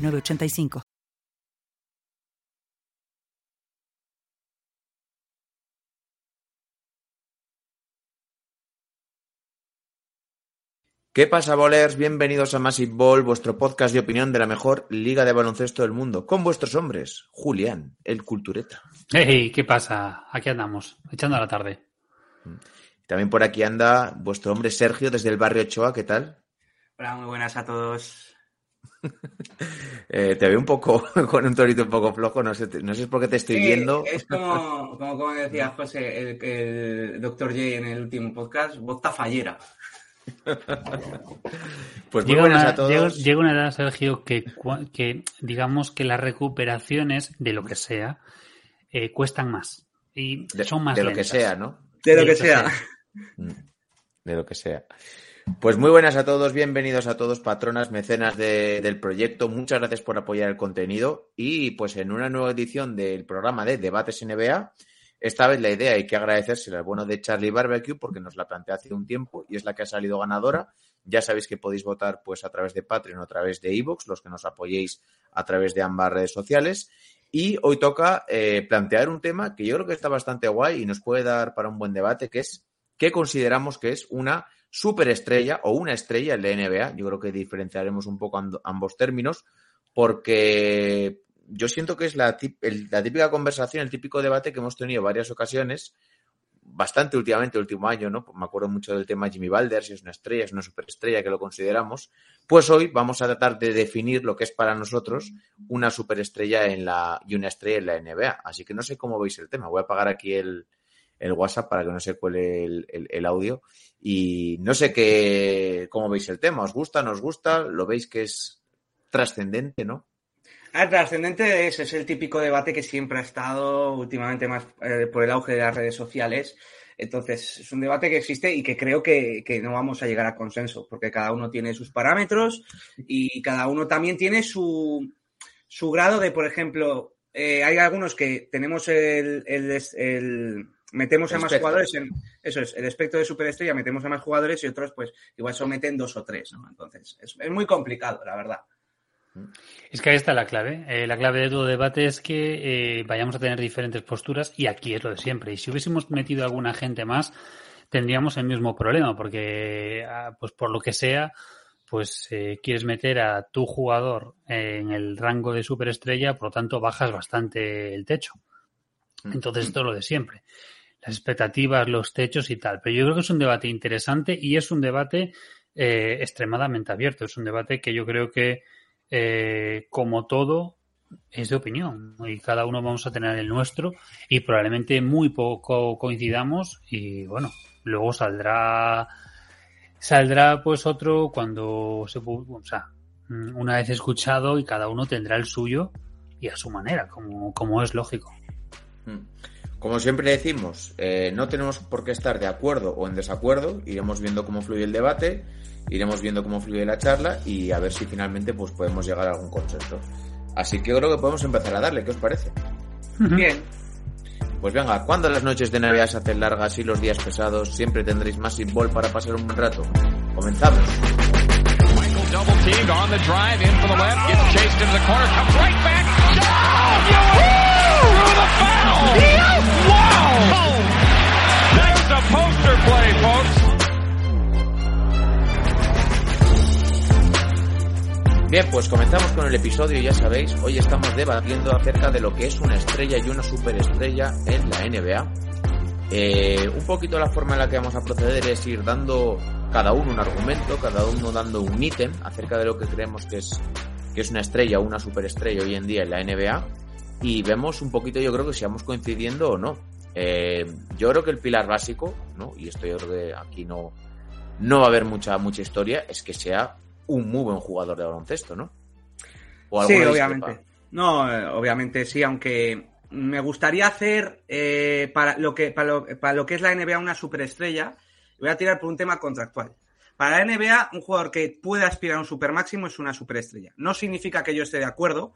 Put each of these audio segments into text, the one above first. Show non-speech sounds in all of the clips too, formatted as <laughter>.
985. ¿Qué pasa, bolers? Bienvenidos a Massive Ball, vuestro podcast de opinión de la mejor liga de baloncesto del mundo, con vuestros hombres, Julián, el cultureta. Hey, ¿qué pasa? Aquí andamos, echando a la tarde. También por aquí anda vuestro hombre Sergio desde el barrio Ochoa, ¿qué tal? Hola, muy buenas a todos. <laughs> Eh, te veo un poco <laughs> con un torito un poco flojo, no sé, no sé por qué te estoy viendo. Es como, como, decía José, el, doctor J en el último podcast, bota fallera. <laughs> pues muy buenas a todos. Llega, una edad, Sergio, que, que, digamos que las recuperaciones de lo que sea eh, cuestan más y son más De lo que sea, ¿no? De lo, que, sea. Mm, de lo que sea. Pues muy buenas a todos, bienvenidos a todos, patronas, mecenas del proyecto. Muchas gracias por apoyar el contenido y pues en una nueva edición del programa de Debates NBA, esta vez la idea hay que agradecerse al bueno de Charlie Barbecue porque nos la planteó hace un tiempo y es la que ha salido ganadora. Ya sabéis que podéis votar pues a través de Patreon o a través de iVoox, los que nos apoyéis a través de ambas redes sociales. Y hoy toca eh, plantear un tema que yo creo que está bastante guay y nos puede dar para un buen debate, que es qué consideramos que es una superestrella o una estrella en la NBA. Yo creo que diferenciaremos un poco ambos términos porque yo siento que es la, típica conversación, el típico debate que hemos tenido varias ocasiones, bastante últimamente, el último año, ¿no? Me acuerdo mucho del tema Jimmy Balder, si es una estrella, es una superestrella, que lo consideramos. Pues hoy vamos a tratar de definir lo que es para nosotros una superestrella en la, y una estrella en la NBA. Así que no sé cómo veis el tema. Voy a apagar aquí el, el WhatsApp para que no se cuele el, audio. Y no sé qué, cómo veis el tema. ¿Os gusta? ¿No os gusta? ¿Lo veis que es trascendente, no? Ah, trascendente es, es el típico debate que siempre ha estado últimamente más eh, por el auge de las redes sociales. Entonces, es un debate que existe y que creo que, no vamos a llegar a consenso, porque cada uno tiene sus parámetros y cada uno también tiene su, su grado de, por ejemplo, eh, hay algunos que tenemos el, el metemos a más jugadores en eso es el espectro de superestrella metemos a más jugadores y otros pues igual someten dos o tres no entonces es, muy complicado la verdad es que ahí está la clave. Eh, la clave de todo debate es que eh, vayamos a tener diferentes posturas y aquí es lo de siempre. Y si hubiésemos metido a alguna gente más, tendríamos el mismo problema, porque ah, pues por lo que sea, pues eh, quieres meter a tu jugador en el rango de superestrella, por lo tanto bajas bastante el techo. Entonces esto es lo de siempre las expectativas, los techos y tal. Pero yo creo que es un debate interesante y es un debate eh, extremadamente abierto. Es un debate que yo creo que, eh, como todo, es de opinión. Y cada uno vamos a tener el nuestro y probablemente muy poco coincidamos y bueno, luego saldrá saldrá pues otro cuando se o sea, una vez escuchado y cada uno tendrá el suyo y a su manera, como, como es lógico. Como siempre decimos, eh, no tenemos por qué estar de acuerdo o en desacuerdo, iremos viendo cómo fluye el debate, iremos viendo cómo fluye la charla y a ver si finalmente pues podemos llegar a algún consenso. Así que creo que podemos empezar a darle, ¿qué os parece? Bien. Pues venga, cuando las noches de Navidad se hacen largas y los días pesados, siempre tendréis más ball para pasar un buen rato. Comenzamos. Pues comenzamos con el episodio, ya sabéis, hoy estamos debatiendo acerca de lo que es una estrella y una superestrella en la NBA. Eh, un poquito la forma en la que vamos a proceder es ir dando cada uno un argumento, cada uno dando un ítem acerca de lo que creemos que es, que es una estrella o una superestrella hoy en día en la NBA y vemos un poquito, yo creo que si vamos coincidiendo o no. Eh, yo creo que el pilar básico, ¿no? y esto yo creo que aquí no, no va a haber mucha, mucha historia, es que sea un muy buen jugador de baloncesto, ¿no? ¿O sí, obviamente. discrepa? No, eh, obviamente sí, aunque me gustaría hacer eh, para, lo que, para, lo, para lo que es la NBA una superestrella, voy a tirar por un tema contractual. Para la NBA, un jugador que puede aspirar a un super máximo es una superestrella. No significa que yo esté de acuerdo,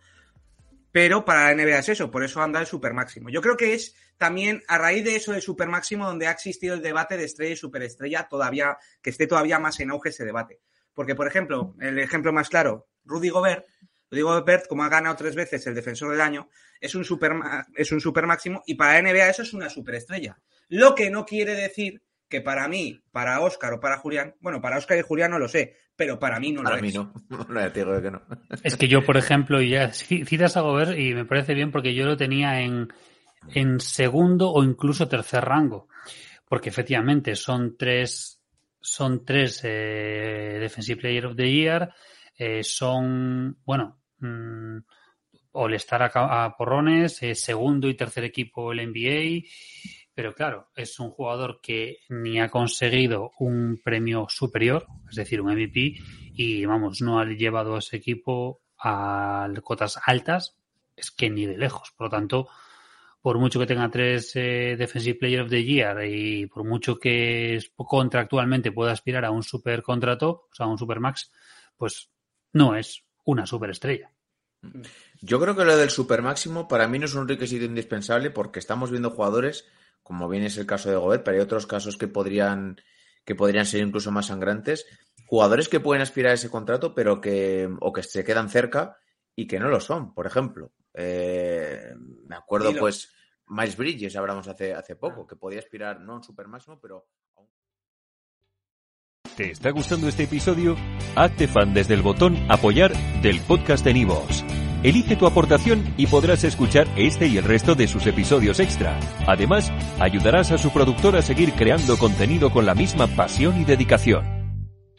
pero para la NBA es eso, por eso anda el super máximo. Yo creo que es también a raíz de eso del super máximo donde ha existido el debate de estrella y superestrella todavía, que esté todavía más en auge ese debate. Porque, por ejemplo, el ejemplo más claro, Rudy Gobert, Rudy Gobert, como ha ganado tres veces el defensor del año, es un super, es un super máximo y para la NBA eso es una superestrella. Lo que no quiere decir que para mí, para Oscar o para Julián, bueno, para Oscar y Julián no lo sé, pero para mí no Para lo mí es. <laughs> no. No, ya te digo que no. Es que yo, por ejemplo, ya ci- citas a Gobert y me parece bien porque yo lo tenía en, en segundo o incluso tercer rango. Porque efectivamente son tres, son tres eh, Defensive Player of the Year, eh, son, bueno, mm, All-Star a porrones, eh, segundo y tercer equipo el NBA. Pero claro, es un jugador que ni ha conseguido un premio superior, es decir, un MVP, y vamos, no ha llevado a ese equipo a cotas altas, es que ni de lejos. Por lo tanto, por mucho que tenga tres eh, Defensive Player of the Year y por mucho que contractualmente pueda aspirar a un super contrato, o sea, a un super max, pues no es una superestrella. Yo creo que lo del super máximo para mí no es un requisito indispensable porque estamos viendo jugadores, como bien es el caso de Gobert, pero hay otros casos que podrían, que podrían ser incluso más sangrantes. Jugadores que pueden aspirar a ese contrato, pero que, o que se quedan cerca y que no lo son. Por ejemplo, eh, me acuerdo Dilo. pues Miles Bridges, hablamos hace, hace poco, que podía aspirar no a un super máximo, pero a un ¿Te está gustando este episodio? Hazte fan desde el botón Apoyar del podcast de Nivos. Elige tu aportación y podrás escuchar este y el resto de sus episodios extra. Además, ayudarás a su productor a seguir creando contenido con la misma pasión y dedicación.